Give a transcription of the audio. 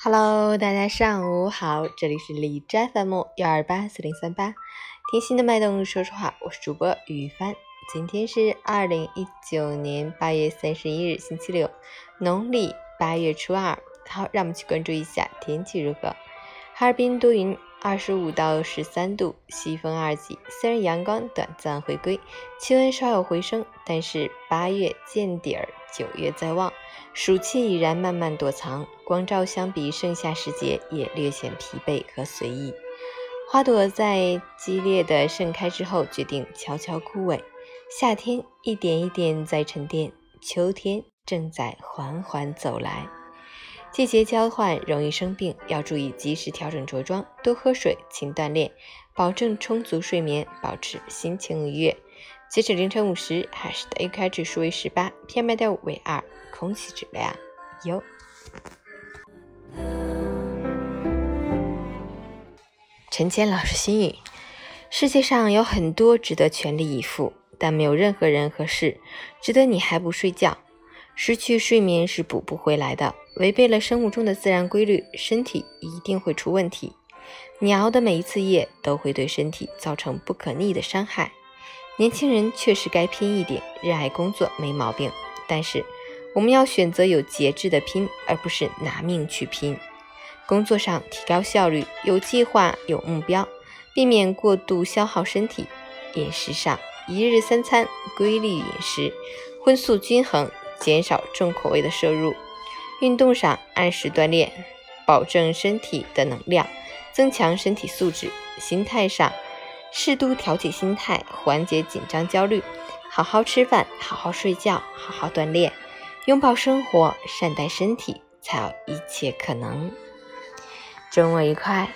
Hello，大家上午好，这里是李斋 FM 幺二八四零三八，听心的脉动，说说话，我是主播雨帆。今天是二零一九年八月三十一日，星期六，农历八月初二。好，让我们去关注一下天气如何。哈尔滨多云，二十五到十三度，西风二级。虽然阳光短暂回归，气温稍有回升，但是八月见底儿，九月在望，暑气已然慢慢躲藏。光照相比盛夏时节也略显疲惫和随意。花朵在激烈的盛开之后，决定悄悄枯萎。夏天一点一点在沉淀，秋天正在缓缓走来。季节交换容易生病，要注意及时调整着装，多喝水，勤锻炼，保证充足睡眠，保持心情愉悦。截止凌晨五时，海市的 AQI 指数为十八，PM 二点五为二，空气质量优。陈谦老师心语：世界上有很多值得全力以赴，但没有任何人和事值得你还不睡觉。失去睡眠是补不回来的，违背了生物钟的自然规律，身体一定会出问题。你熬的每一次夜都会对身体造成不可逆的伤害。年轻人确实该拼一点，热爱工作没毛病，但是我们要选择有节制的拼，而不是拿命去拼。工作上提高效率，有计划有目标，避免过度消耗身体。饮食上一日三餐，规律饮食，荤素均衡。减少重口味的摄入，运动上按时锻炼，保证身体的能量，增强身体素质。心态上，适度调节心态，缓解紧张焦虑。好好吃饭，好好睡觉，好好锻炼，拥抱生活，善待身体，才有一切可能。周末愉快。